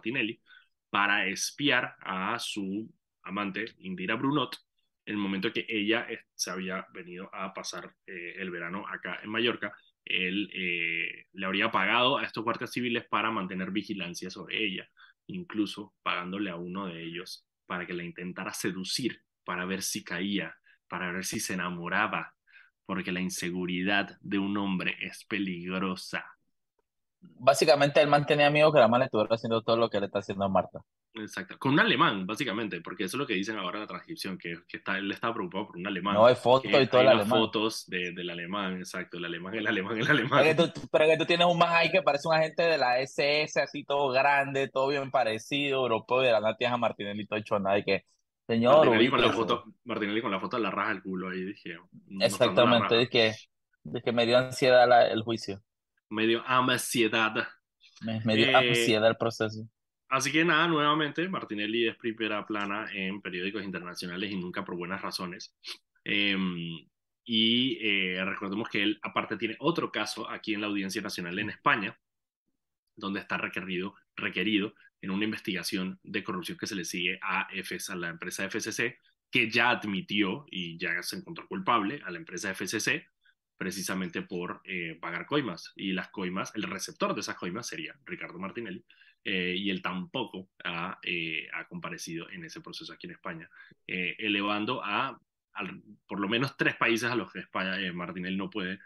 Martinelli para espiar a su amante, Indira Brunot, en el momento que ella eh, se había venido a pasar eh, el verano acá en Mallorca. Él eh, le habría pagado a estos guardias civiles para mantener vigilancia sobre ella, incluso pagándole a uno de ellos para que la intentara seducir, para ver si caía, para ver si se enamoraba, porque la inseguridad de un hombre es peligrosa. Básicamente él mantenía amigo que la madre estuviera haciendo todo lo que le está haciendo a Marta. Exacto, con un alemán, básicamente, porque eso es lo que dicen ahora en la transcripción, que, que está, él estaba preocupado por un alemán. No, hay fotos y todo el alemán. fotos de, del alemán, exacto, el alemán, el alemán, el alemán. Pero que, tú, pero que tú tienes un más ahí que parece un agente de la SS, así todo grande, todo bien parecido, europeo, y de la nada tienes a Martinelli todo hecho nada, y que, señor... Martinelli con, la foto, Martinelli con la foto de la raja del culo ahí, dije... Exactamente, es que me dio ansiedad la, el juicio. Me dio ansiedad. Me, me dio eh, ansiedad el proceso. Así que nada, nuevamente, Martinelli es primera plana en periódicos internacionales y nunca por buenas razones. Em, y eh, recordemos que él aparte tiene otro caso aquí en la Audiencia Nacional en España, donde está requerido, requerido en una investigación de corrupción que se le sigue a, FS, a la empresa FCC, que ya admitió y ya se encontró culpable a la empresa FCC precisamente por eh, pagar coimas. Y las coimas, el receptor de esas coimas sería Ricardo Martinelli, eh, y él tampoco ha, eh, ha, comparecido en ese proceso aquí en España, elevando a, por lo menos tres países a los que España, Martinelli no puede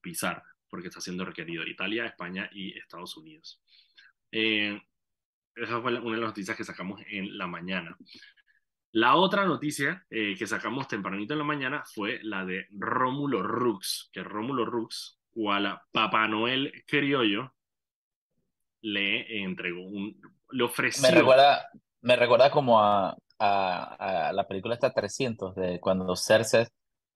pisar porque está siendo requerido, Italia, España y Estados Unidos. esa fue una de las noticias que sacamos en la mañana. La otra noticia que sacamos tempranito en la mañana fue la de Rómulo Rux, que Rómulo Rux, cual Papá Noel criollo, le entregó un, le ofreció. Me recuerda, me recuerda como a, a, a la película esta 300 de cuando Cersei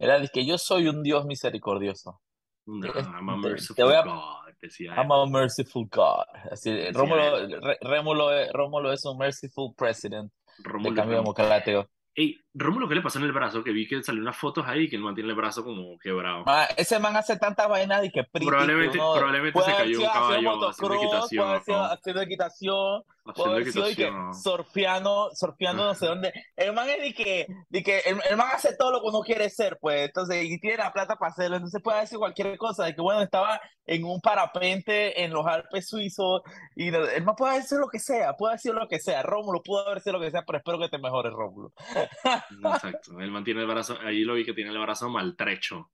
era el que yo soy un Dios misericordioso. No, I'm a merciful God. Decía I'm a merciful God. Así, Rómulo, Rómulo, Rómulo es un merciful president Rómulo, de cambio democrático. Ey, Rómulo, ¿qué le pasó en el brazo? Que vi que salió unas fotos ahí que él mantiene el brazo como quebrado. Ah, ese man hace tanta vaina y que Probablemente, probablemente se cayó un caballo haciendo equitación. Puede haciendo equitación. Haciendo equitación. surfeando, surfeando no sé dónde. El man es de que, de que el, el, man hace todo lo que uno quiere ser, pues. Entonces, y tiene la plata para hacerlo. Entonces puede decir cualquier cosa. De que, bueno, estaba en un parapente en los Alpes suizos. Y el man puede decir lo que sea. Puede decir lo que sea. Rómulo pudo haber sido lo que sea, pero espero que te mejores, Rómulo. Exacto. Él mantiene el brazo, ahí lo vi que tiene el brazo maltrecho.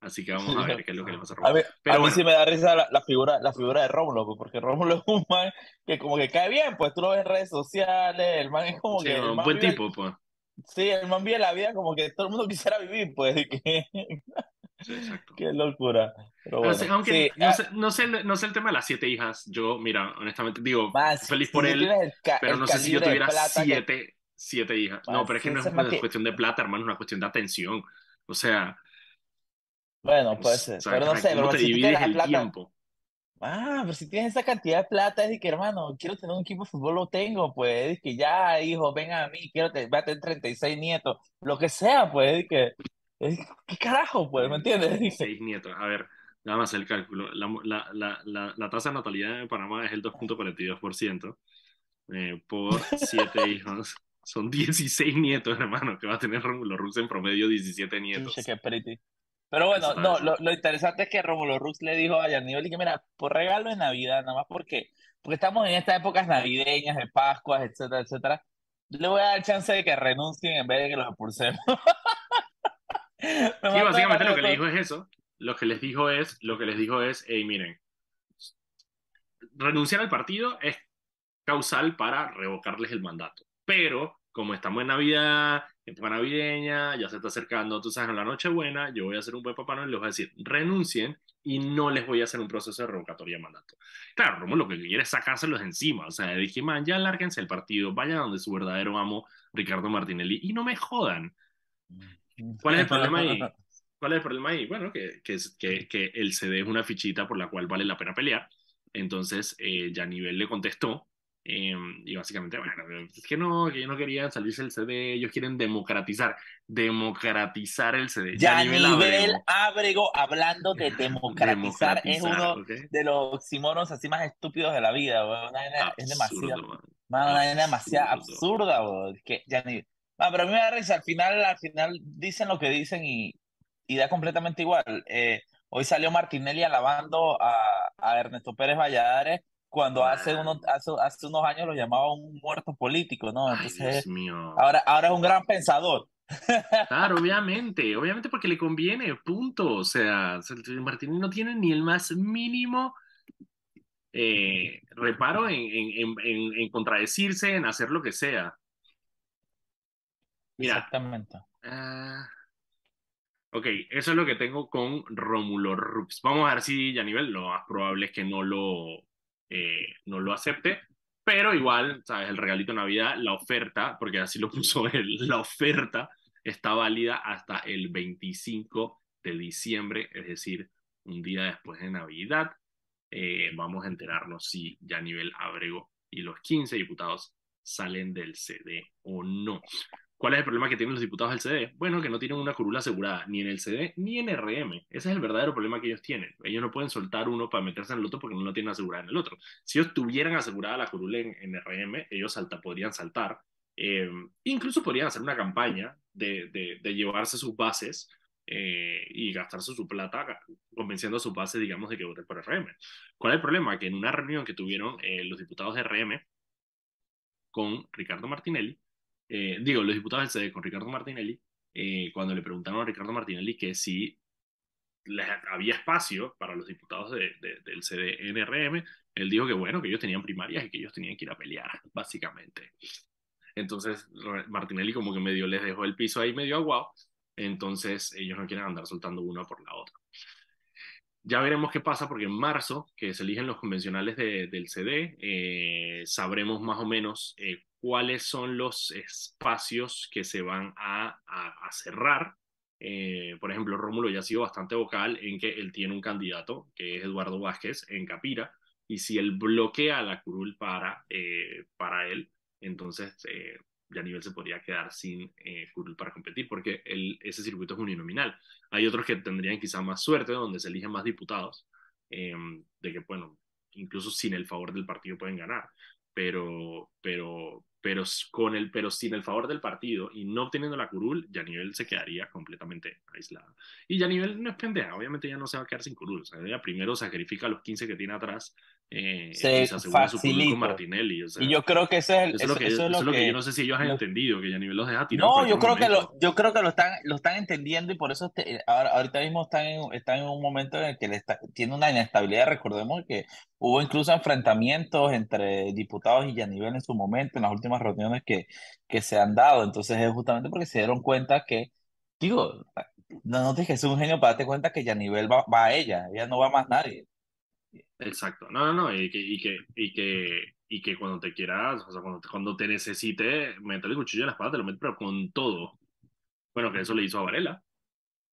Así que vamos a ver qué es lo que le pasa a Rómulo. A mí, Pero a mí sí me da risa la, la, figura, la figura de Rómulo, pues, porque Rómulo es un man que como que cae bien, pues tú lo ves en redes sociales, el man es como sí, que... un buen vive, tipo, pues. Sí, el man vive la vida como que todo el mundo quisiera vivir, pues. Que... Sí, exacto. Qué locura. Pero bueno, Pero, aunque sí, no, ah, sé, no, sé, no sé el tema de las siete hijas, yo, mira, honestamente, digo, man, feliz si por él, el pero no sé si yo tuviera plata que- siete, siete hijas. Man, No, pero es que no es una que- cuestión de plata, hermano, es una cuestión de atención. O sea, Bueno, puede ser. o sea, pero no sé, ¿cómo pero te si divides tienes la el plata. tiempo? Ah, pero si tienes esa cantidad de plata, es de que, hermano, quiero tener un equipo de fútbol, lo tengo, pues, es que ya, hijo, venga a mí, quiero te, voy a tener 36 nietos, lo que sea, pues, es que, es, ¿qué carajo, pues, ¿me entiendes? Es que- Seis nietos. A ver, nada más el cálculo. La, la, la, la, la tasa de natalidad en Panamá es el 2.42%. Eh, por siete hijos. Son 16 nietos, hermano, que va a tener Rómulo Rux en promedio 17 nietos. Chucha, qué pretty. Pero bueno, no, lo, lo interesante es que Romulo Rux le dijo a Yarnivel que mira, por regalo de Navidad, nada más porque, porque estamos en estas épocas navideñas, de Pascuas, etcétera, etcétera, le voy a dar chance de que renuncien en vez de que los expulsemos. Sí, básicamente lo que le dijo es eso. Lo que les dijo es, lo que les dijo es, hey, miren, renunciar al partido es causal para revocarles el mandato. Pero como estamos en Navidad, época navideña, ya se está acercando, tú sabes, en la Nochebuena, yo voy a hacer un buen papá Noel les voy a decir, renuncien y no les voy a hacer un proceso de revocatoria de mandato. Claro, Romo lo que quiere es sacárselos encima. O sea, dije, man, ya lárguense el partido, vayan donde su verdadero amo, Ricardo Martinelli, y no me jodan. ¿Cuál es el problema ahí? ¿Cuál es el problema ahí? Bueno, que, que, que, que el CD es una fichita por la cual vale la pena pelear. Entonces, eh, Yanivel le contestó Em, y básicamente, bueno, es que no, que ellos no querían salirse del CD, ellos quieren democratizar, democratizar el CD. Ya, nivel, Abrego. hablando de democratizar, es uno de los oxímoros así más estúpidos de la vida, es demasiado, una demasiado absurda, que ya ni... pero a mí me da risa, al final, al final dicen lo que dicen y, y da completamente igual. Eh, hoy salió Martinelli alabando a, a Ernesto Pérez Valladares cuando hace, unos, hace, hace, unos años lo llamaba un muerto político, ¿no? Entonces, Ahora, ahora es un gran pensador. Claro, obviamente, obviamente porque le conviene, punto. O sea, Martín no tiene ni el más mínimo eh, reparo en, en, en, en, contradecirse, en hacer lo que sea. Mira, Exactamente. Uh, ok, eso es lo que tengo con Rómulo Rux. Vamos a ver si ya nivel lo más probable es que no lo, eh, no lo acepte, pero igual, ¿sabes? El regalito de Navidad, la oferta, porque así lo puso él, la oferta está válida hasta el 25 de diciembre, es decir, un día después de Navidad. Eh, vamos a enterarnos si ya nivel Abrego y los 15 diputados salen del CD o no. ¿Cuál es el problema que tienen los diputados del CD? Bueno, que no tienen una curula asegurada ni en el CD ni en RM. Ese es el verdadero problema que ellos tienen. Ellos no pueden soltar uno para meterse en el otro porque no lo tienen asegurada en el otro. Si ellos tuvieran asegurada la curula en, RM, ellos salta, podrían saltar. Eh, incluso podrían hacer una campaña de, de, llevarse sus bases eh, y gastarse su plata convenciendo a sus bases, digamos, de que voten por RM. ¿Cuál es el problema? Que en una reunión que tuvieron eh, los diputados de RM con Ricardo Martinelli, eh, digo, los diputados del CD con Ricardo Martinelli, eh, cuando le preguntaron a Ricardo Martinelli que si había espacio para los diputados de, del CDNRM, él dijo que bueno, que ellos tenían primarias y que ellos tenían que ir a pelear, básicamente. Entonces, Martinelli como que medio les dejó el piso ahí medio aguado, entonces ellos no quieren andar soltando una por la otra. Ya veremos qué pasa porque en marzo, que se eligen los convencionales del CD, eh, sabremos más o menos cuáles son los espacios que se van a, a, cerrar. Eh, por ejemplo, Rómulo ya ha sido bastante vocal en que él tiene un candidato, que es Eduardo Vázquez, en Capira, y si él bloquea la curul para, eh, para él, entonces eh, nivel se podría quedar sin eh, curul para competir, porque ese circuito es uninominal. Hay otros que tendrían quizá más suerte, donde se eligen más diputados, em, de que, bueno, incluso sin el favor del partido pueden ganar, pero, pero, pero, con el, pero sin el favor del partido y no obteniendo la curul, Yanivel se quedaría completamente aislado. Y Yanivel no es pendeja, obviamente ya no se va a quedar sin curul. O sea, primero sacrifica los 15 que tiene atrás eh, se, y se asegura su curul con Martinelli. y yo creo que ese es el, eso, es lo que, eso es lo que, yo no sé si ellos han entendido, que Yanivel los deja tirar. No, yo creo, que lo, yo creo que lo están, lo están entendiendo y por eso ahora, ahorita mismo están en, están en un momento en el que le está, tiene una inestabilidad. Recordemos que hubo incluso enfrentamientos entre diputados y Yanivel en su momento, en las últimas reuniones que, que se han dado. Entonces es justamente porque se dieron cuenta que, digo, no, no que es un genio para darte cuenta que ya nivel va, va a ella, ella no va más nadie. Exacto, no, no, no, y que, y que, y que, y que cuando te quieras, o sea, cuando te, cuando te necesite, meterle el cuchillo en la espada, te lo metes, pero con todo. Bueno, que eso le hizo a Varela.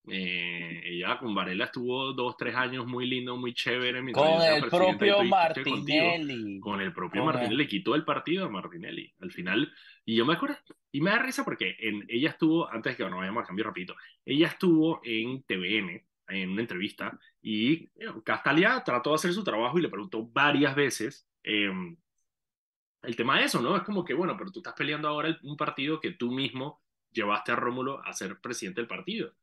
Eh, ella con Varela estuvo dos, tres años muy lindo, muy chévere. Con el propio Martinelli. Con el propio Martinelli. Le quitó el partido a Martinelli. Al final, y yo me acuerdo, y me da risa porque en, ella estuvo, antes que nos vayamos a cambiar rapidito, ella estuvo en TVN, en una entrevista, y eh, Castalia trató de hacer su trabajo y le preguntó varias veces em, el tema de eso, ¿no? Es como que, bueno, pero tú estás peleando ahora un partido que tú mismo llevaste a Rómulo a ser presidente del partido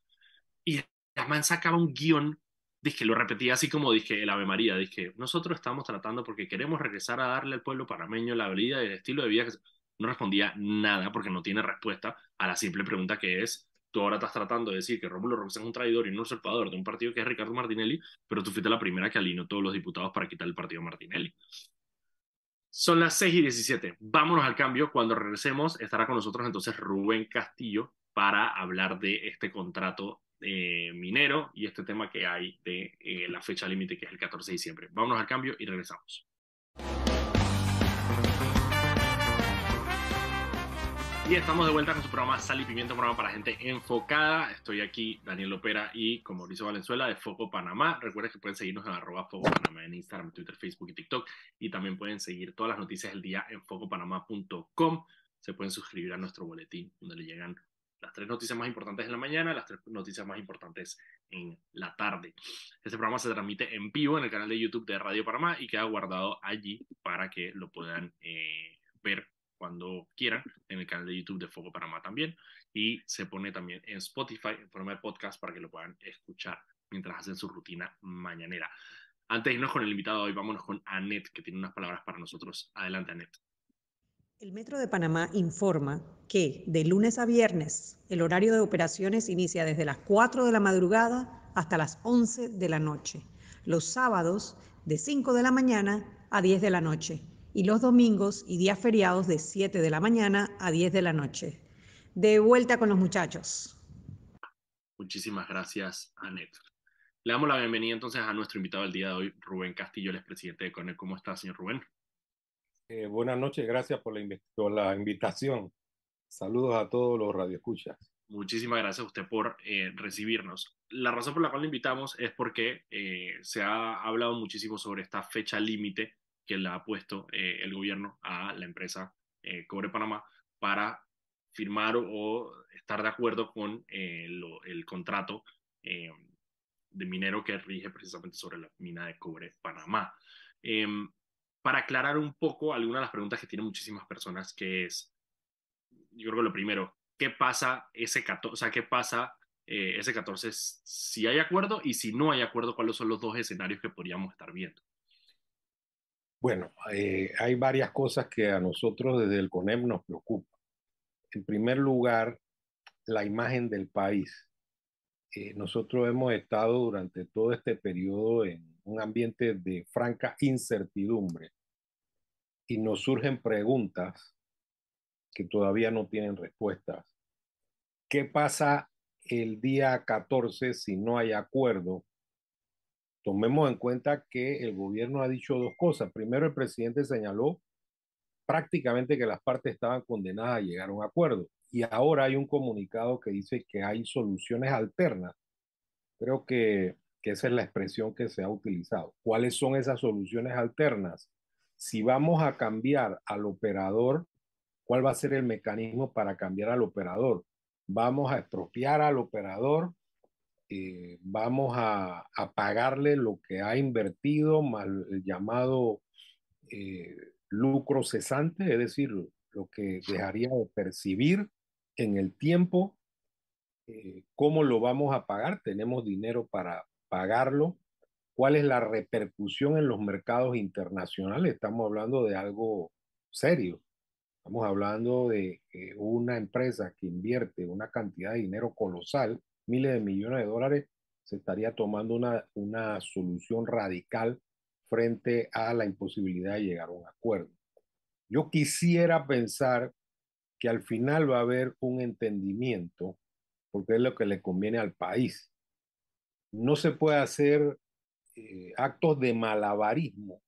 y la man sacaba un guion, dije, lo repetía así como dije el Ave María, dije, nosotros estamos tratando porque queremos regresar a darle al pueblo panameño la vida y el estilo de vida que no respondía nada porque no tiene respuesta a la simple pregunta que es, tú ahora estás tratando de decir que Rómulo Rojas es un traidor y un usurpador de un partido que es Ricardo Martinelli, pero tú fuiste la primera que alineó todos los diputados para quitar el partido Martinelli. Son las 6 y 17. Vámonos al cambio. Cuando regresemos, estará con nosotros entonces Rubén Castillo para hablar de este contrato eh, minero y este tema que hay de eh, la fecha límite que es el 14 de diciembre. Vámonos al cambio y regresamos. Y estamos de vuelta con su programa Sal y Pimiento, programa para gente enfocada. Estoy aquí, Daniel Lopera y con Mauricio Valenzuela de Foco Panamá. Recuerden que pueden seguirnos en arroba Foco Panamá en Instagram, Twitter, Facebook y TikTok. Y también pueden seguir todas las noticias del día en focopanamá.com. Se pueden suscribir a nuestro boletín donde le llegan las tres noticias más importantes en la mañana, las tres noticias más importantes en la tarde. Este programa se transmite en vivo en el canal de YouTube de Radio Panamá y queda guardado allí para que lo puedan eh, ver cuando quieran en el canal de YouTube de Foco Panamá también y se pone también en Spotify en forma de podcast para que lo puedan escuchar mientras hacen su rutina mañanera. Antes de irnos con el invitado hoy, vámonos con Anet, que tiene unas palabras para nosotros. Adelante, Anet. El Metro de Panamá informa que de lunes a viernes el horario de operaciones inicia desde las 4 de la madrugada hasta las 11 de la noche. Los sábados de 5 de la mañana a 10 de la noche y los domingos y días feriados de 7 de la mañana a 10 de la noche. De vuelta con los muchachos. Muchísimas gracias, Anet. Le damos la bienvenida entonces a nuestro invitado del día de hoy, Rubén Castillo, el presidente de CONEC. ¿Cómo está, señor Rubén? Eh, buenas noches, gracias por la, por la, invitación. Saludos a todos los radioescuchas. Muchísimas gracias a usted por eh, recibirnos. La razón por la cual lo invitamos es porque eh, se ha hablado muchísimo sobre esta fecha límite que le ha puesto eh, el gobierno a la empresa eh, Cobre Panamá para firmar o, estar de acuerdo con eh, el contrato de minero que rige precisamente sobre la mina de Cobre Panamá. Em, para aclarar un poco algunas de las preguntas que tienen muchísimas personas, que es, yo creo que lo primero, ¿qué pasa ese 14? O sea, ¿qué pasa ese 14 si hay acuerdo y si no hay acuerdo, cuáles son los dos escenarios que podríamos estar viendo? Bueno, eh, hay varias cosas que a nosotros desde el CONEM nos preocupan. En primer lugar, la imagen del país. Eh, nosotros hemos estado durante todo este periodo en un ambiente de franca incertidumbre y nos surgen preguntas que todavía no tienen respuestas. ¿Qué pasa el día 14 si no hay acuerdo tomemos en cuenta que el gobierno ha dicho dos cosas. Primero, el presidente señaló prácticamente que las partes estaban condenadas a llegar a un acuerdo. Y ahora hay un comunicado que dice que hay soluciones alternas. Creo que, que esa es la expresión que se ha utilizado. ¿Cuáles son esas soluciones alternas? Si vamos a cambiar al operador, ¿cuál va a ser el mecanismo para cambiar al operador? ¿Vamos a expropiar al operador? Eh, vamos a, pagarle lo que ha invertido, mal el llamado eh, lucro cesante, es decir, lo que dejaría de percibir en el tiempo. Eh, ¿Cómo lo vamos a pagar? ¿Tenemos dinero para pagarlo? ¿Cuál es la repercusión en los mercados internacionales? Estamos hablando de algo serio. Estamos hablando de una empresa que invierte una cantidad de dinero colosal miles de millones de dólares, se estaría tomando una, una solución radical frente a la imposibilidad de llegar a un acuerdo. Yo quisiera pensar que al final va a haber un entendimiento, porque es lo que le conviene al país. No se puede hacer eh, actos de malabarismo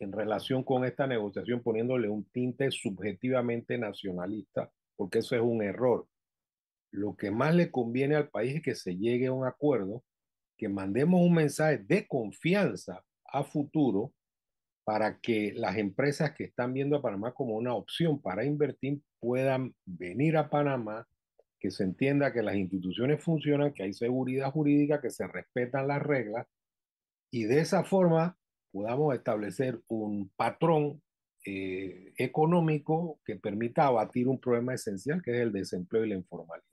en relación con esta negociación poniéndole un tinte subjetivamente nacionalista, porque eso es un error lo que más le conviene al país es que se llegue a un acuerdo, que mandemos un mensaje de confianza a futuro para que las empresas que están viendo a Panamá como una opción para invertir puedan venir a Panamá, que se entienda que las instituciones funcionan, que hay seguridad jurídica, que se respetan las reglas y de esa forma podamos establecer un patrón eh, económico que permita abatir un problema esencial que es el desempleo y la informalidad.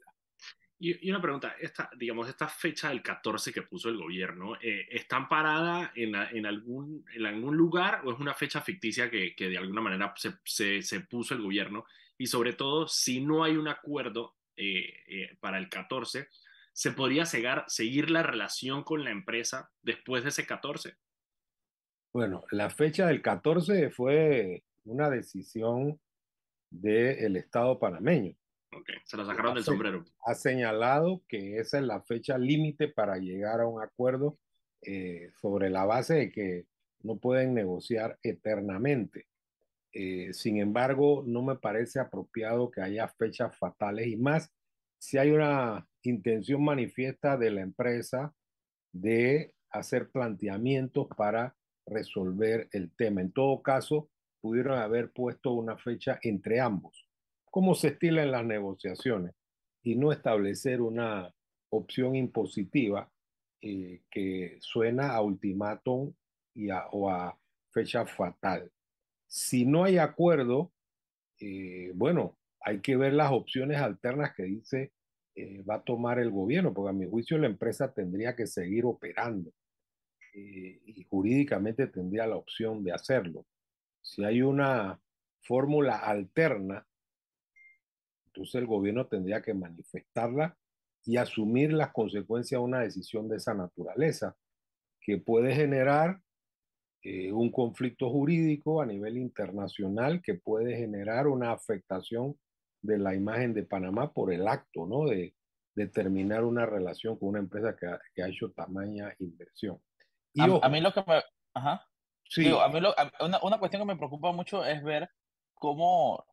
Y, una pregunta, esta, digamos, esta fecha del 14 que puso el gobierno, eh, ¿está amparada en, algún, lugar o es una fecha ficticia que, de alguna manera se, puso el gobierno? Y sobre todo, si no hay un acuerdo eh, eh, para el 14, ¿se podría seguir la relación con la empresa después de ese 14? Bueno, la fecha del 14 fue una decisión del Estado panameño se la sacaron del sombrero. Ha señalado que esa es la fecha límite para llegar a un acuerdo eh, sobre la base de que no pueden negociar eternamente. Eh, sin embargo, no me parece apropiado que haya fechas fatales y más si hay una intención manifiesta de la empresa de hacer planteamientos para resolver el tema. En todo caso, pudieron haber puesto una fecha entre ambos, como se estila en las negociaciones, y no establecer una opción impositiva eh, que suena a ultimátum y o a fecha fatal. Si no hay acuerdo, eh, bueno, hay que ver las opciones alternas que dice eh, va a tomar el gobierno, porque a mi juicio la empresa tendría que seguir operando eh, y jurídicamente tendría la opción de hacerlo. Si hay una fórmula alterna, entonces el gobierno tendría que manifestarla y asumir las consecuencias de una decisión de esa naturaleza, que puede generar eh, un conflicto jurídico a nivel internacional que puede generar una afectación de la imagen de Panamá por el acto, ¿no? De, de terminar una relación con una empresa que ha, que ha hecho tamaña inversión. Y a, mí lo que me... Ajá. Sí. a mí lo, una, una cuestión que me preocupa mucho es ver cómo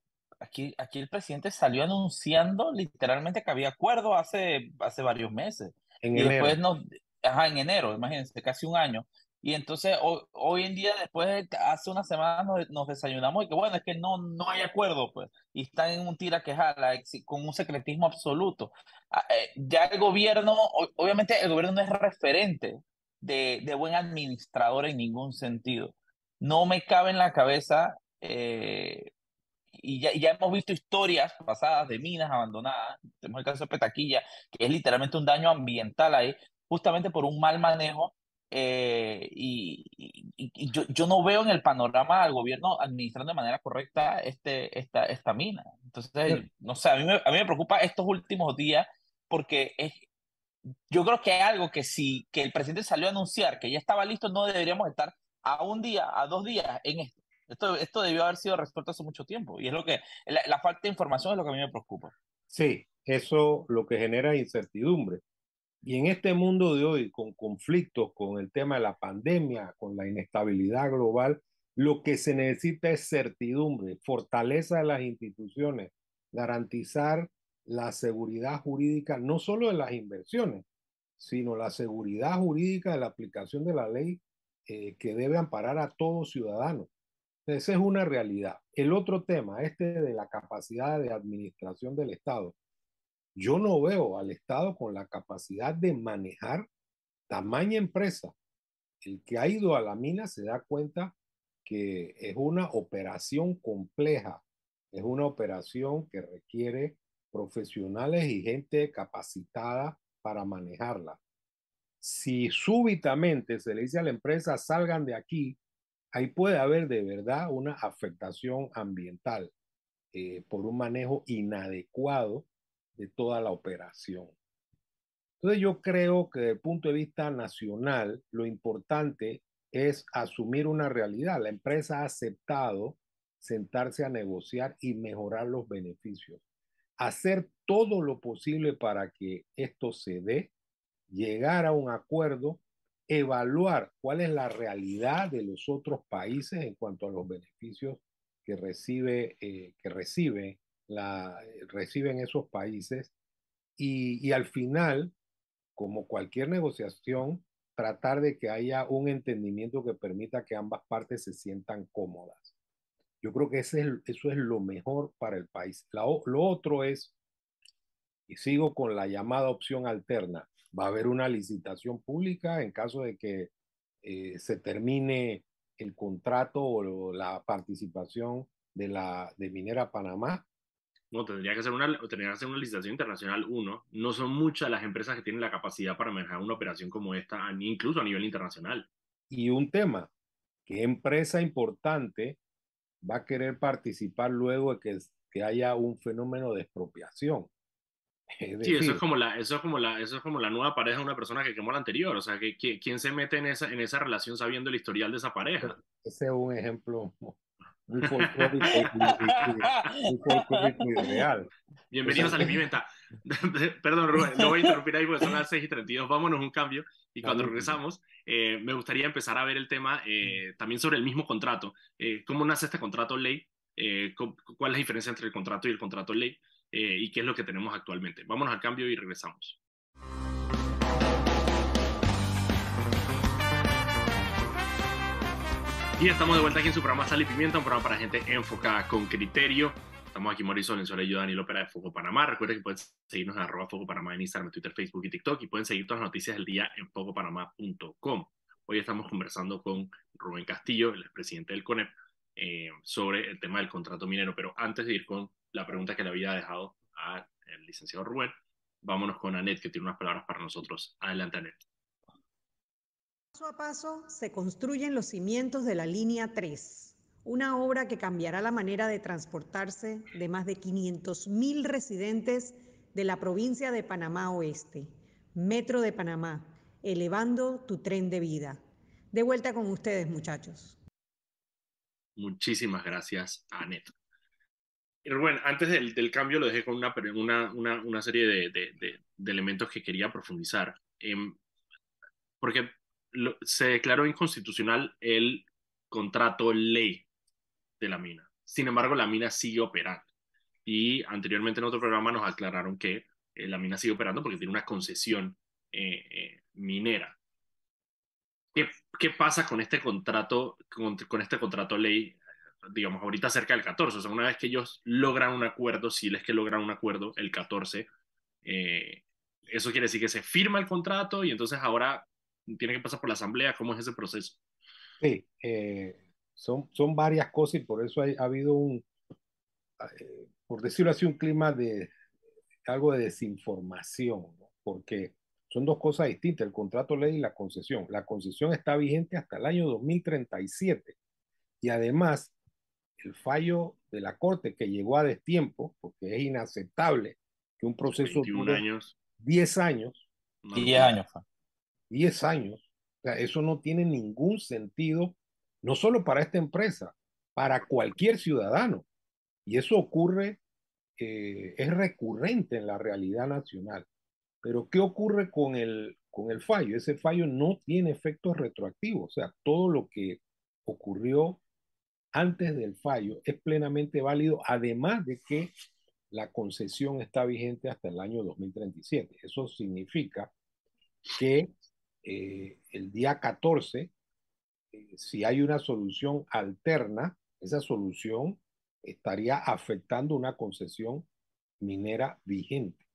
aquí, aquí el presidente salió anunciando literalmente que había acuerdo hace, hace varios meses. En y después nos, ajá, en enero, imagínense, casi un año. Y entonces hoy, en día, después, hace una semana nos, desayunamos y que bueno, es que no, no hay acuerdo, pues, y están en un tira que jala, con un secretismo absoluto. Ah, eh, ya el gobierno, obviamente el gobierno no es referente de, de buen administrador en ningún sentido. No me cabe en la cabeza, eh, y ya, ya hemos visto historias pasadas de minas abandonadas, tenemos el caso de Petaquilla, que es literalmente un daño ambiental ahí, justamente por un mal manejo eh, y, yo, yo, no veo en el panorama al gobierno administrando de manera correcta este, esta, esta mina. Entonces, no sé, a mí, me, a mí me preocupa estos últimos días porque es, yo creo que hay algo que si que el presidente salió a anunciar que ya estaba listo, no deberíamos estar a un día, a dos días en esto. Esto, esto debió haber sido resuelto hace mucho tiempo y es lo que la, la falta de información es lo que a mí me preocupa. Sí, eso lo que genera incertidumbre. Y en este mundo de hoy, con conflictos, con el tema de la pandemia, con la inestabilidad global, lo que se necesita es certidumbre, fortaleza de las instituciones, garantizar la seguridad jurídica, no solo de las inversiones, sino la seguridad jurídica de la aplicación de la ley eh, que debe amparar a todo ciudadano. Esa es una realidad. El otro tema, este de la capacidad de administración del Estado, yo no veo al Estado con la capacidad de manejar tamaña empresa. El que ha ido a la mina se da cuenta que es una operación compleja, es una operación que requiere profesionales y gente capacitada para manejarla. Si súbitamente se le dice a la empresa salgan de aquí, ahí puede haber de verdad una afectación ambiental eh, por un manejo inadecuado de toda la operación. Entonces yo creo que desde el punto de vista nacional, lo importante es asumir una realidad. La empresa ha aceptado sentarse a negociar y mejorar los beneficios. Hacer todo lo posible para que esto se dé, llegar a un acuerdo, evaluar cuál es la realidad de los otros países en cuanto a los beneficios que recibe, eh, que recibe la reciben esos países y, y al final, como cualquier negociación, tratar de que haya un entendimiento que permita que ambas partes se sientan cómodas. Yo creo que ese es, eso es lo mejor para el país. lo otro es, y sigo con la llamada opción alterna, va a haber una licitación pública en caso de que eh, se termine el contrato o la participación de la de Minera Panamá no, tendría que ser una, tendría que ser una licitación internacional, uno. No son muchas las empresas que tienen la capacidad para manejar una operación como esta, incluso a nivel internacional. Y un tema, ¿qué empresa importante va a querer participar luego de que, que haya un fenómeno de expropiación? Sí, eso es como la, eso es como la, eso es como la nueva pareja de una persona que quemó la anterior. O sea, que, ¿quién se mete en esa, en esa relación sabiendo el historial de esa pareja? Ese es un ejemplo muy real. Bienvenidos a la pimienta. Perdón, Rubén, no voy a interrumpir ahí porque son las 6 y 32. Vámonos un cambio Y cuando regresamos, eh, me gustaría empezar a ver el tema eh, también sobre el mismo contrato. Eh, ¿Cómo nace este contrato ley? ¿Cuál es la diferencia entre el contrato y el contrato ley? ¿Y qué es lo que tenemos actualmente? Vámonos al cambio y regresamos. Y estamos de vuelta aquí en su programa Sal y Pimienta, un programa para gente enfocada con criterio. Estamos aquí Mauricio Valenzuela y yo, Daniel Ópera de Foco Panamá. Recuerden que pueden seguirnos en arroba Foco Panamá en Instagram, Twitter, Facebook y TikTok y pueden seguir todas las noticias del día en focopanamá.com. Hoy estamos conversando con Rubén Castillo, el presidente del CONEP, eh, sobre el tema del contrato minero. Pero antes de ir con la pregunta que le había dejado al licenciado Rubén, vámonos con Anet, que tiene unas palabras para nosotros. Adelante, Anet. Paso a paso se construyen los cimientos de la línea 3, una obra que cambiará la manera de transportarse de más de 500.000 residentes de la provincia de Panamá Oeste, Metro de Panamá, elevando tu tren de vida. De vuelta con ustedes, muchachos. Muchísimas gracias, Anet. Bueno, antes del, cambio lo dejé con una, una, una, serie de, de, elementos que quería profundizar. Em, porque se declaró inconstitucional el contrato ley de la mina. Sin embargo, la mina sigue operando. Y anteriormente en otro programa nos aclararon que eh, la mina sigue operando porque tiene una concesión eh, eh, minera. ¿Qué, ¿Qué, pasa con este contrato, con, con, este contrato ley, digamos, ahorita cerca del 14? O sea, una vez que ellos logran un acuerdo, si es que logran un acuerdo el 14, eso quiere decir que se firma el contrato y entonces ahora tiene que pasar por la asamblea? ¿Cómo es ese proceso? Sí, eh, son, son varias cosas y por eso ha habido un, eh, por decirlo así, un clima de algo de desinformación, porque son dos cosas distintas, el contrato ley y la concesión. La concesión está vigente hasta el año 2037 y además el fallo de la Corte que llegó a destiempo, porque es inaceptable que un proceso dure años. 10 años. 10 años. 10 años. O sea, eso no tiene ningún sentido, no solo para esta empresa, para cualquier ciudadano. Y eso ocurre, eh, es recurrente en la realidad nacional. Pero ¿qué ocurre con el, con el fallo? Ese fallo no tiene efectos retroactivos. O sea, todo lo que ocurrió antes del fallo es plenamente válido, además de que la concesión está vigente hasta el año 2037. Eso significa que eh, el día 14, eh, si hay una solución alterna, esa solución estaría afectando una concesión minera vigente.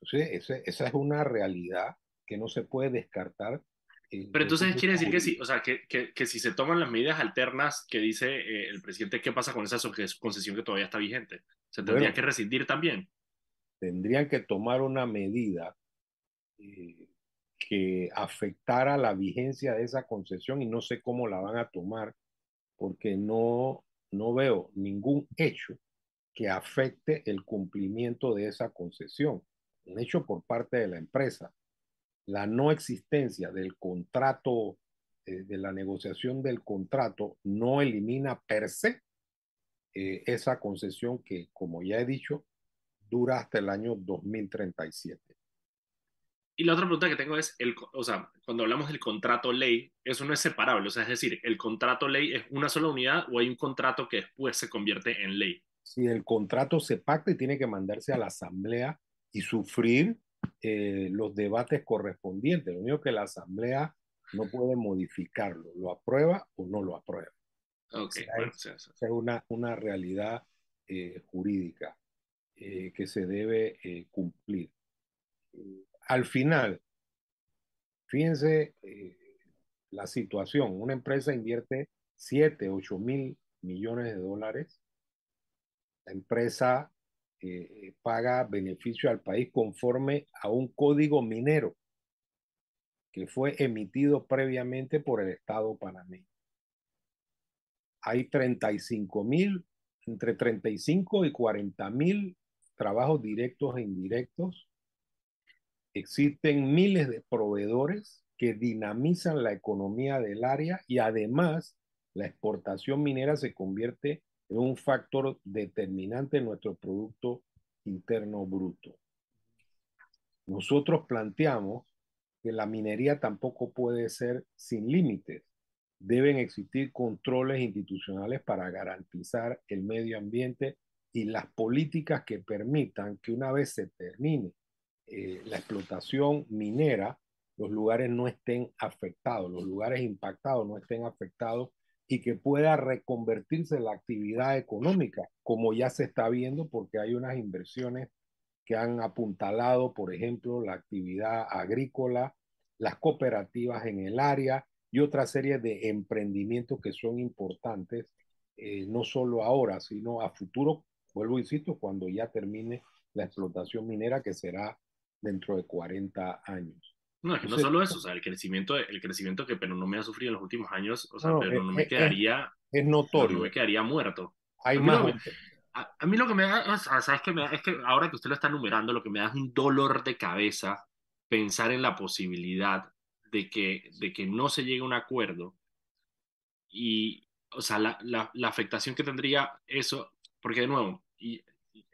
Entonces, esa, es una realidad que no se puede descartar. Pero entonces quiere decir que si, o sea, que, que, si se toman las medidas alternas que dice eh, el presidente, ¿qué pasa con esa concesión que todavía está vigente? ¿Se tendría que rescindir también? Tendrían que tomar una medida que afectara la vigencia de esa concesión y no sé cómo la van a tomar porque no, no veo ningún hecho que afecte el cumplimiento de esa concesión, un hecho por parte de la empresa. La no existencia del contrato, eh, de la negociación del contrato, no elimina per se eh, esa concesión que, como ya he dicho, dura hasta el año 2037. Y la otra pregunta que tengo es, el, o sea, cuando hablamos del contrato ley, eso no es separable, o sea, es decir, ¿el contrato ley es una sola unidad o hay un contrato que después se convierte en ley? Si el contrato se pacta y tiene que mandarse a la asamblea y sufrir eh, los debates correspondientes, lo único que la asamblea no puede modificarlo, lo aprueba o no lo aprueba. Ok, es, una, una realidad eh, jurídica eh, que se debe cumplir. Al final, fíjense eh, la situación, una empresa invierte 7, 8 mil millones de dólares, la empresa eh, paga beneficio al país conforme a un código minero que fue emitido previamente por el Estado panameño. Hay 35 mil, entre 35 y 40 mil trabajos directos e indirectos Existen miles de proveedores que dinamizan la economía del área y además la exportación minera se convierte en un factor determinante en nuestro Producto Interno Bruto. Nosotros planteamos que la minería tampoco puede ser sin límites. Deben existir controles institucionales para garantizar el medio ambiente y las políticas que permitan que una vez se termine eh, la explotación minera, los lugares no estén afectados, los lugares impactados no estén afectados y que pueda reconvertirse la actividad económica, como ya se está viendo, porque hay unas inversiones que han apuntalado, por ejemplo, la actividad agrícola, las cooperativas en el área y otra serie de emprendimientos que son importantes, eh, no solo ahora, sino a futuro, vuelvo, insisto, cuando ya termine la explotación minera, que será dentro de 40 años. No, es que no solo eso, o sea, el crecimiento, el crecimiento que no me ha sufrido en los últimos años, o sea, no me quedaría... Es, notorio. No me quedaría muerto. Hay más... a, mí lo que me da, o sea, ¿sabes que me Es que ahora que usted lo está numerando, lo que me da es un dolor de cabeza pensar en la posibilidad de que, de que no se llegue a un acuerdo y, o sea, la, la, la afectación que tendría eso, porque de nuevo, y,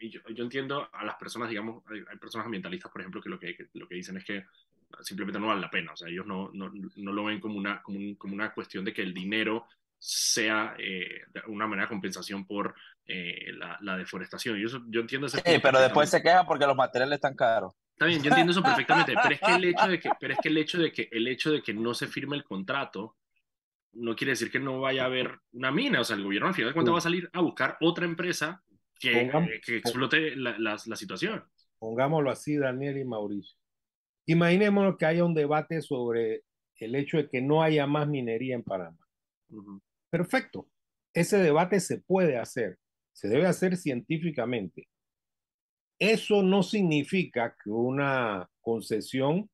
yo, yo, entiendo a las personas, digamos, hay, hay, personas ambientalistas, por ejemplo, que lo que, lo que dicen es que simplemente no vale la pena. O sea, ellos no, no, no lo ven como una, como, como, una cuestión de que el dinero sea eh, una manera de compensación por eh, la, la, deforestación. Yo, yo entiendo ese Sí, pero después se queja porque los materiales están caros. Está bien, yo entiendo eso perfectamente, pero es que el hecho de que, pero es que el hecho de que el hecho de que no se firme el contrato no quiere decir que no vaya a haber una mina. O sea, el gobierno al final de cuentas va a salir a buscar otra empresa que, que explote la, la, la situación. Pongámoslo así, Daniel y Mauricio Imaginémonos que haya un debate sobre el hecho de que no haya más minería en Panamá. Perfecto. Ese debate se puede hacer, se debe hacer científicamente. Eso no significa que una concesión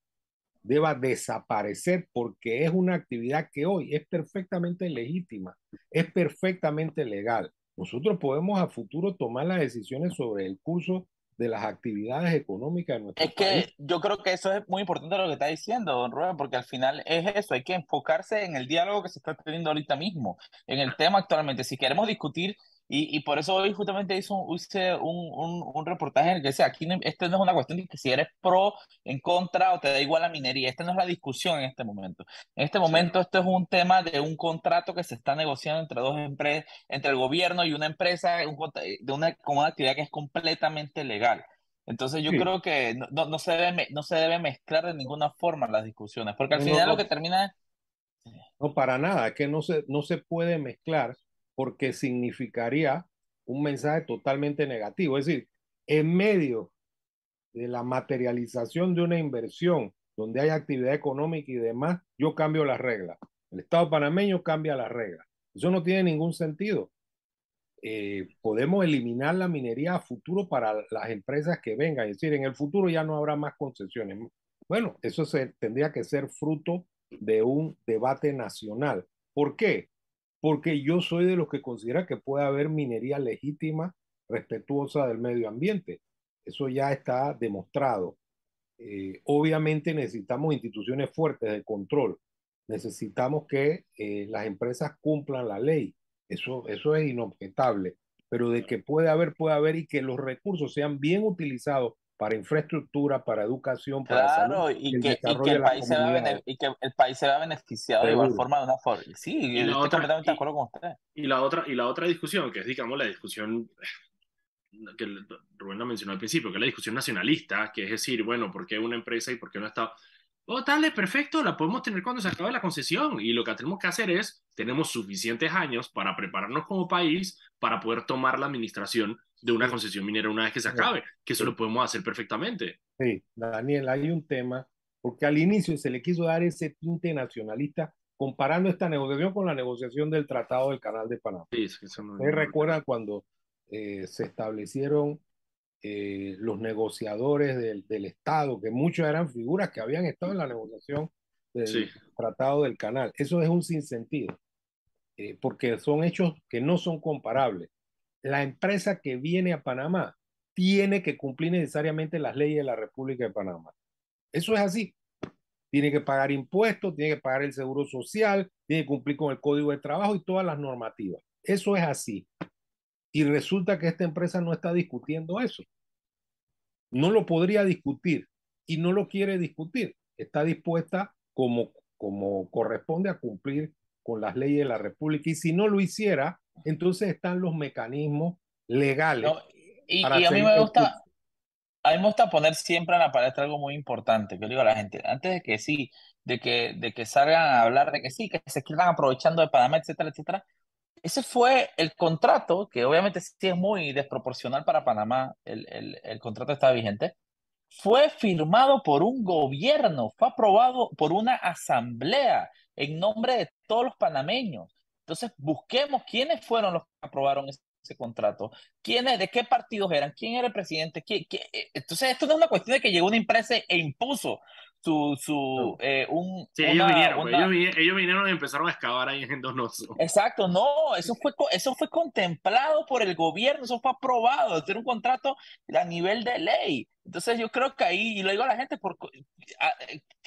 deba desaparecer porque es una actividad que hoy es perfectamente legítima, es perfectamente legal. Nosotros podemos a futuro tomar las decisiones sobre el curso de las actividades económicas de nuestro Es que yo creo que eso es muy importante lo que está diciendo, don Rubén, porque al final es eso, hay que enfocarse en el diálogo que se está teniendo ahorita mismo, en el tema actualmente. Si queremos discutir y, y por eso hoy justamente hizo, hice un, un, un, reportaje en el que decía, aquí no, esto no es una cuestión de que si eres pro, en contra o te da igual la minería. Esta no es la discusión en este momento. En este momento esto es un tema de un contrato que se está negociando entre dos empresas, entre el gobierno y una empresa de una, con una actividad que es completamente legal. Entonces yo sí. creo que no, no, se debe, no se debe mezclar de ninguna forma las discusiones, porque al no, final lo que termina es... No, para nada, es que no se, no se puede mezclar porque significaría un mensaje totalmente negativo. Es decir, en medio de la materialización de una inversión donde hay actividad económica y demás, yo cambio las reglas. El Estado panameño cambia las reglas. Eso no tiene ningún sentido. Eh, podemos eliminar la minería a futuro para las empresas que vengan. Es decir, en el futuro ya no habrá más concesiones. Bueno, eso se, tendría que ser fruto de un debate nacional. ¿Por qué? Porque yo soy de los que considera que puede haber minería legítima, respetuosa del medio ambiente. Eso ya está demostrado. Eh, obviamente necesitamos instituciones fuertes de control. Necesitamos que eh, las empresas cumplan la ley. Eso, eso es inobjetable. Pero de que puede haber, puede haber y que los recursos sean bien utilizados para infraestructura, para educación, para claro, salud, y, que, y, que el país se va y que el país se va beneficiado Seguro. de igual forma de una forma. Sí, y estoy otra, completamente de acuerdo con usted. Y la otra y la otra discusión, que es digamos la discusión que Rubén lo mencionó al principio, que es la discusión nacionalista, que es decir, bueno, ¿por qué una empresa y por qué no está Oh, tal, perfecto, la podemos tener cuando se acabe la concesión. Y lo que tenemos que hacer es, tenemos suficientes años para prepararnos como país para poder tomar la administración de una concesión minera una vez que se acabe, que eso lo podemos hacer perfectamente. Sí, Daniel, hay un tema, porque al inicio se le quiso dar ese tinte nacionalista comparando esta negociación con la negociación del Tratado del Canal de Panamá. Sí, eso no ¿Ustedes recuerdan cuando eh, se establecieron eh, los negociadores del, del, Estado, que muchos eran figuras que habían estado en la negociación del sí. Tratado del Canal. Eso es un sinsentido, eh, porque son hechos que no son comparables. La empresa que viene a Panamá tiene que cumplir necesariamente las leyes de la República de Panamá. Eso es así. Tiene que pagar impuestos, tiene que pagar el seguro social, tiene que cumplir con el código de trabajo y todas las normativas. Eso es así. Y resulta que esta empresa no está discutiendo eso. No lo podría discutir y no lo quiere discutir. está dispuesta como, como corresponde a cumplir con las leyes de la República y si no lo hiciera, entonces están los mecanismos legales. y, a mí me gusta, a mí me gusta poner siempre en la palestra algo muy importante, que digo a la gente, antes de que sí, de que, de que salgan a hablar de que sí, que se quedan aprovechando de Panamá, etcétera, etcétera, ese fue el contrato, que obviamente sí es muy desproporcional para Panamá, el, el, el contrato está vigente, fue firmado por un gobierno, fue aprobado por una asamblea en nombre de todos los panameños. Entonces, busquemos quiénes fueron los que aprobaron ese, contrato, quiénes, de qué partidos eran, quién era el presidente. Qué, eh, Entonces, esto no es una cuestión de que llegó una empresa e impuso su, su eh, un, sí, ellos, vinieron, ellos, vinieron, y empezaron a excavar ahí en Donoso. Exacto, no, eso fue, eso fue contemplado por el gobierno, eso fue aprobado, hacer un contrato a nivel de ley. Entonces yo creo que ahí, y lo digo a la gente, por,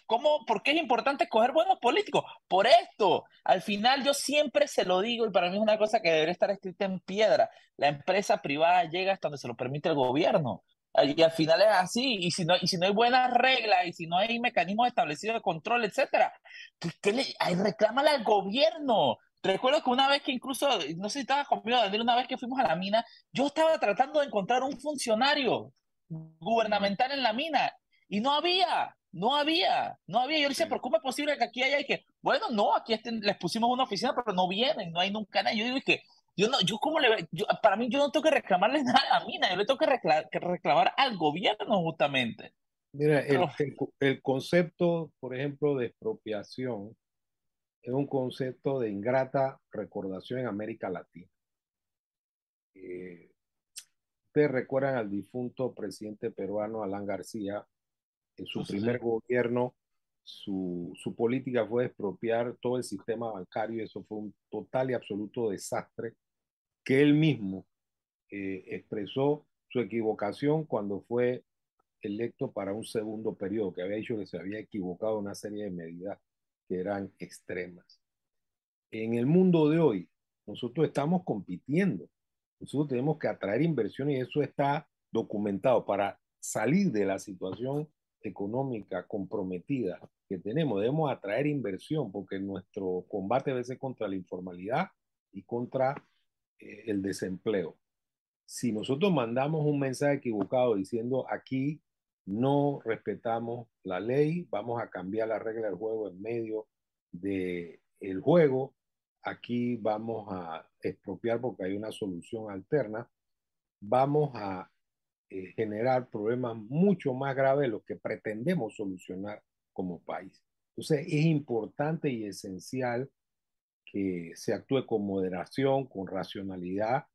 ¿cómo, ¿por qué es importante escoger buenos políticos? Por esto, al final yo siempre se lo digo y para mí es una cosa que debería estar escrita en piedra, la empresa privada llega hasta donde se lo permite el gobierno. Y al final es así, y si no, y si no hay buenas reglas, y si no hay mecanismos establecidos de control, etcétera, pues ¿qué le, reclámale al gobierno. Recuerdo que una vez que incluso, no sé si estaba conmigo, Daniel, una vez que fuimos a la mina, yo estaba tratando de encontrar un funcionario gubernamental en la mina, y no había, no había, no había. Yo decía, ¿por cómo es posible que aquí haya y que, bueno, no, aquí les pusimos una oficina, pero no vienen, no hay nunca nada. Yo digo, que yo no, yo como le, yo, para mí yo no tengo que reclamarle nada a la mina, yo le tengo que, reclamar al gobierno justamente. Mira, el, el, concepto, por ejemplo, de expropiación es un concepto de ingrata recordación en América Latina. Eh, ustedes recuerdan al difunto presidente peruano Alan García, en su primer gobierno, su, su, política fue expropiar todo el sistema bancario y eso fue un total y absoluto desastre que él mismo eh, expresó su equivocación cuando fue electo para un segundo periodo, que había dicho que se había equivocado en una serie de medidas que eran extremas. En el mundo de hoy, nosotros estamos compitiendo, nosotros tenemos que atraer inversión y eso está documentado para salir de la situación económica comprometida que tenemos. Debemos atraer inversión porque nuestro combate debe ser contra la informalidad y contra el desempleo. Si nosotros mandamos un mensaje equivocado diciendo aquí no respetamos la ley, vamos a cambiar la regla del juego en medio del el juego, aquí vamos a expropiar porque hay una solución alterna, vamos a eh, generar problemas mucho más graves de los que pretendemos solucionar como país. Entonces es importante y esencial que se actúe con moderación, con racionalidad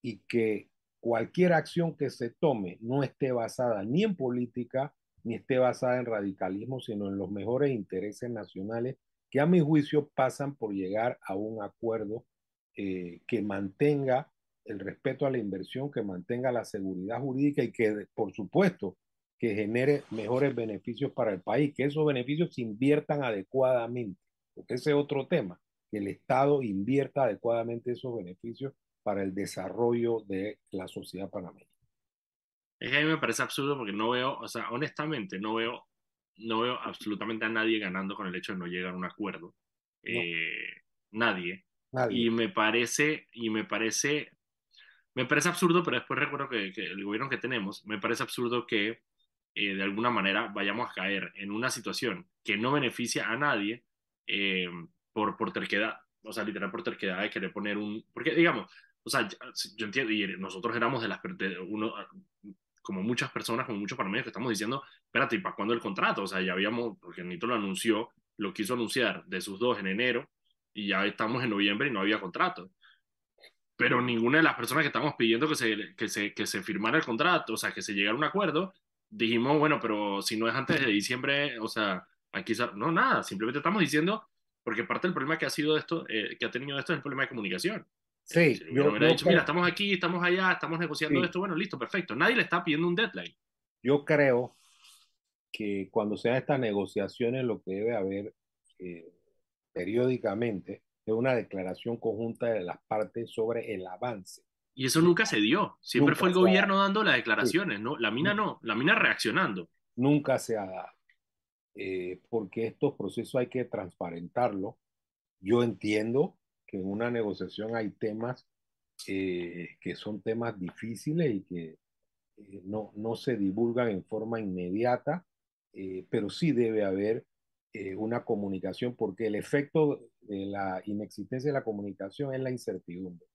y que cualquier acción que se tome no esté basada ni en política ni esté basada en radicalismo, sino en los mejores intereses nacionales que a mi juicio pasan por llegar a un acuerdo eh, que mantenga el respeto a la inversión, que mantenga la seguridad jurídica y que, por supuesto, que genere mejores beneficios para el país, que esos beneficios se inviertan adecuadamente, porque ese es otro tema que el Estado invierta adecuadamente esos beneficios para el desarrollo de la sociedad panameña. Es que a mí me parece absurdo porque no veo, o sea, honestamente, no veo, no veo absolutamente a nadie ganando con el hecho de no llegar a un acuerdo. Eh, nadie. Y me parece, y me parece, me parece absurdo, pero después recuerdo que, el gobierno que tenemos, me parece absurdo que eh, de alguna manera vayamos a caer en una situación que no beneficia a nadie eh, por, por terquedad, o sea, literal por terquedad de querer poner un, porque digamos, o sea, yo entiendo, y nosotros éramos de las, uno, como muchas personas, como muchos panameños que estamos diciendo, espérate, ¿y para cuándo el contrato? O sea, ya habíamos, porque Nito lo anunció, lo quiso anunciar de sus dos en enero, y ya estamos en noviembre y no había contrato. Pero ninguna de las personas que estamos pidiendo que se, que se, que se firmara el contrato, o sea, que se llegara a un acuerdo, dijimos, bueno, pero si no es antes de diciembre, o sea, aquí, no, nada, simplemente estamos diciendo, porque parte del problema que ha sido esto, eh, que ha tenido esto es el problema de comunicación. Sí, yo, me dicho, mira, estamos aquí, estamos allá, estamos negociando esto, bueno, listo, perfecto. Nadie le está pidiendo un deadline. Yo creo que cuando sean estas negociaciones, lo que debe haber eh, periódicamente es una declaración conjunta de las partes sobre el avance. Y eso nunca se dio. Siempre fue el gobierno dando las declaraciones, ¿no? La mina no, la mina reaccionando. Nunca se ha dado. Eh, porque estos procesos hay que transparentarlo. Yo entiendo que en una negociación hay temas eh, que son temas difíciles y que eh, no, no se divulgan en forma inmediata, pero sí debe haber una comunicación porque el efecto de la inexistencia de la comunicación es la incertidumbre.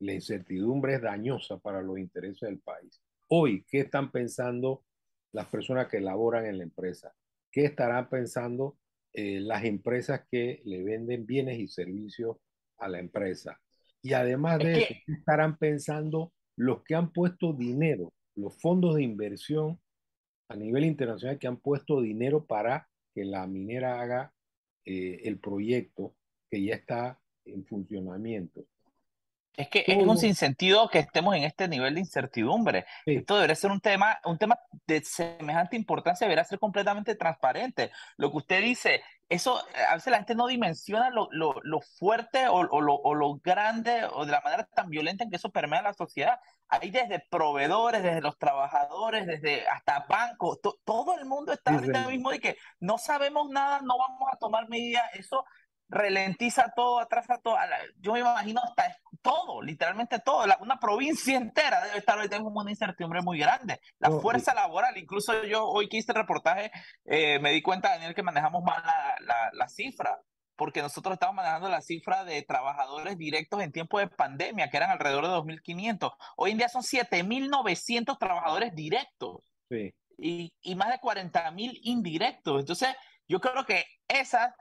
La incertidumbre es dañosa para los intereses del país. Hoy, ¿qué están pensando las personas que laboran en la empresa? ¿Qué estarán pensando eh, las empresas que le venden bienes y servicios a la empresa? Y además de eso, ¿qué estarán pensando los que han puesto dinero, los fondos de inversión a nivel internacional que han puesto dinero para que la minera haga eh, el proyecto que ya está en funcionamiento? Es que es un sinsentido que estemos en este nivel de incertidumbre. Esto debería ser un tema, un tema de semejante importancia, debería ser completamente transparente. Lo que usted dice, eso a veces la gente no dimensiona lo, lo, lo fuerte o, o, lo, o, lo, grande o de la manera tan violenta en que eso permea la sociedad. Hay desde proveedores, desde los trabajadores, desde hasta bancos, todo el mundo está ahorita mismo de que no sabemos nada, no vamos a tomar medidas. Eso ralentiza todo, atrasa todo. Yo me imagino hasta todo, literalmente todo. una provincia entera debe estar hoy tengo una incertidumbre muy grande. La fuerza laboral, incluso yo hoy que hice el reportaje, eh, me di cuenta, Daniel, que manejamos mal la, la, cifra porque nosotros estamos manejando la cifra de trabajadores directos en tiempo de pandemia, que eran alrededor de 2.500. Hoy en día son 7.900 trabajadores directos sí. y, y más de 40.000 indirectos. Entonces, yo creo que esas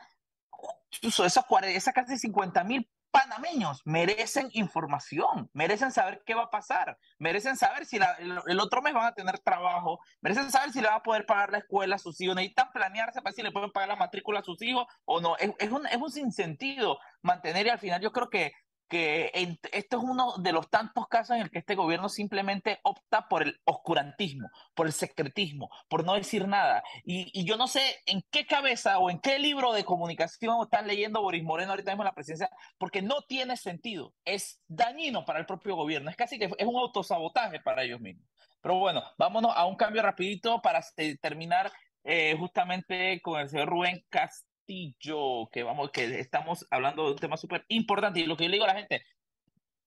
incluso esos, esas casi 50 mil panameños merecen información, merecen saber qué va a pasar, merecen saber si el, otro mes van a tener trabajo, merecen saber si le va a poder pagar la escuela a sus hijos, necesitan planearse para si le pueden pagar la matrícula a sus hijos o no. Es, es, un, es un sinsentido mantener y al final yo creo que que esto es uno de los tantos casos en el que este gobierno simplemente opta por el oscurantismo, por el secretismo, por no decir nada. Y, yo no sé en qué cabeza o en qué libro de comunicación están leyendo Boris Moreno ahorita mismo en la presidencia, porque no tiene sentido. Es dañino para el propio gobierno. Es casi que es un autosabotaje para ellos mismos. Pero bueno, vámonos a un cambio rapidito para terminar eh, justamente con el señor Rubén Castro yo que vamos, que estamos hablando de un tema súper importante y lo que yo le digo a la gente,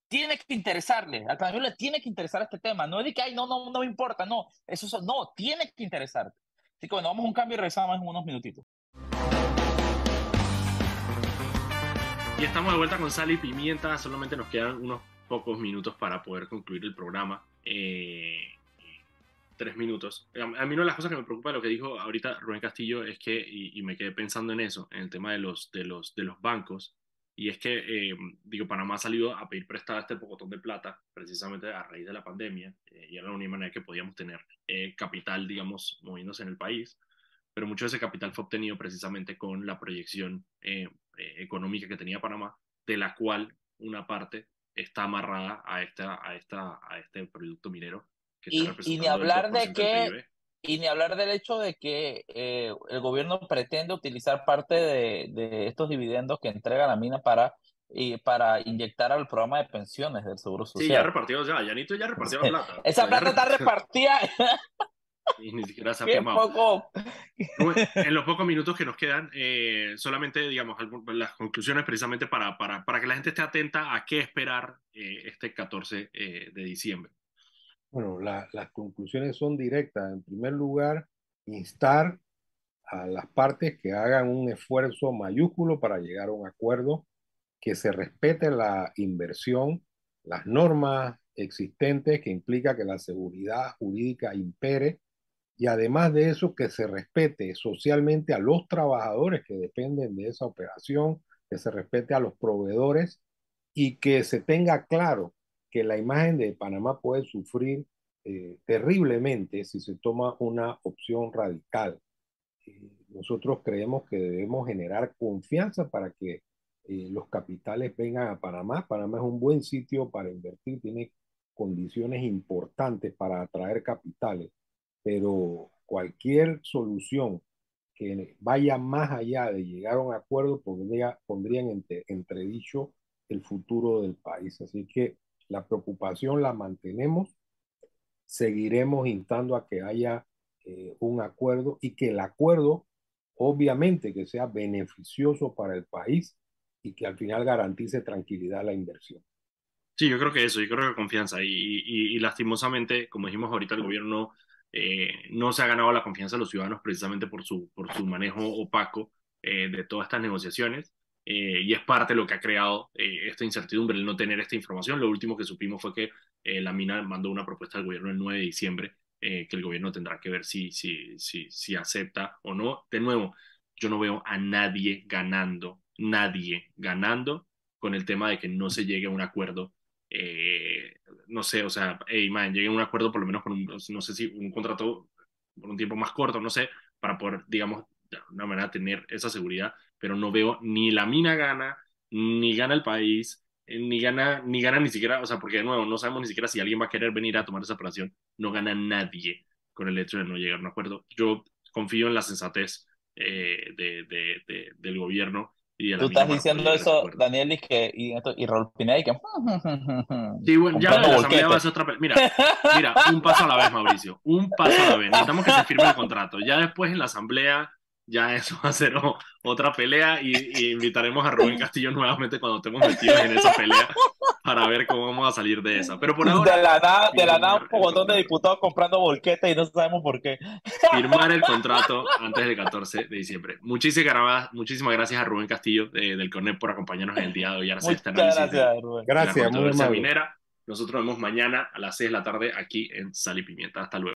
tiene que interesarle, al español le tiene que interesar este tema, no es de que, ay, no, no, no me importa, no, eso, no, tiene que interesarte. Así que bueno, vamos a un cambio y regresamos en unos minutitos. Y estamos de vuelta con Sal y Pimienta, solamente nos quedan unos pocos minutos para poder concluir el programa. Eh, tres minutos. A mí una de las cosas que me preocupa de lo que dijo ahorita Rubén Castillo es que, y, me quedé pensando en eso, en el tema de los, de los, de los bancos, y es que, eh, digo, Panamá ha salido a pedir prestada este pocotón de plata precisamente a raíz de la pandemia, eh, y era la única manera que podíamos tener eh, capital, digamos, moviéndose en el país, pero mucho de ese capital fue obtenido precisamente con la proyección económica que tenía Panamá, de la cual una parte está amarrada a, esta, a, esta, a este producto minero y, ni hablar de que y ni hablar del hecho de que eh, el gobierno pretende utilizar parte de, de, estos dividendos que entrega la mina para y para inyectar al programa de pensiones del Seguro Social. Sí, ya repartido, ya, Yanito ya repartió la plata. Esa plata está repartida. y ni siquiera se ha quemado. En los pocos minutos que nos quedan, eh, solamente, digamos, las conclusiones precisamente para, para, para, que la gente esté atenta a qué esperar eh, este 14 de diciembre. Bueno, las conclusiones son directas. En primer lugar, instar a las partes que hagan un esfuerzo mayúsculo para llegar a un acuerdo, que se respete la inversión, las normas existentes que implica que la seguridad jurídica impere y además de eso que se respete socialmente a los trabajadores que dependen de esa operación, que se respete a los proveedores y que se tenga claro que la imagen de Panamá puede sufrir eh, terriblemente si se toma una opción radical. Eh, nosotros creemos que debemos generar confianza para que eh, los capitales vengan a Panamá. Panamá es un buen sitio para invertir, tiene condiciones importantes para atraer capitales, pero cualquier solución que vaya más allá de llegar a un acuerdo pondría, en entredicho el futuro del país. Así que la preocupación la mantenemos, seguiremos instando a que haya eh, un acuerdo y que el acuerdo obviamente que sea beneficioso para el país y que al final garantice tranquilidad a la inversión. Sí, yo creo que eso, yo creo que confianza. Y, y, lastimosamente, como dijimos ahorita, el gobierno eh, no se ha ganado la confianza de los ciudadanos precisamente por su, por su manejo opaco eh, de todas estas negociaciones. Eh, y es parte de lo que ha creado esta incertidumbre, el no tener esta información. Lo último que supimos fue que la mina mandó una propuesta al gobierno el 9 de diciembre, que el gobierno tendrá que ver si, si, si, si acepta o no. De nuevo, yo no veo a nadie ganando, nadie ganando con el tema de que no se llegue a un acuerdo eh, no sé, o sea, hey, man, a un acuerdo por lo menos con un, no sé si un contrato por un tiempo más corto, no sé, para poder, digamos, de una manera tener esa seguridad, pero no veo ni la mina gana, ni gana el país, eh, ni gana, ni gana ni siquiera, o sea, porque de nuevo, no sabemos ni siquiera si alguien va a querer venir a tomar esa operación, no gana nadie con el hecho de no llegar a un acuerdo. Yo confío en la sensatez eh, de, de, del gobierno Tú estás diciendo eso, Daniel, y, que, y, y Raúl Pineda, y que... Sí, bueno, ya la asamblea va a ser otra... Mira, mira, un paso a la vez, Mauricio, un paso a la vez. Necesitamos que se firme el contrato. Ya después en la asamblea, ya eso va a ser otra pelea y, y, invitaremos a Rubén Castillo nuevamente cuando estemos metidos en esa pelea para ver cómo vamos a salir de esa. Pero por ahora... De la nada, de la nada un montón de diputados comprando volquetas y no sabemos por qué. Firmar el contrato antes del 14 de diciembre. Muchísimas, muchísimas gracias a Rubén Castillo del CONEP por acompañarnos en el día de hoy. Muchas gracias, Rubén. Gracias, muy Nosotros nos vemos mañana a las 6 de la tarde aquí en Sal y Pimienta. Hasta luego.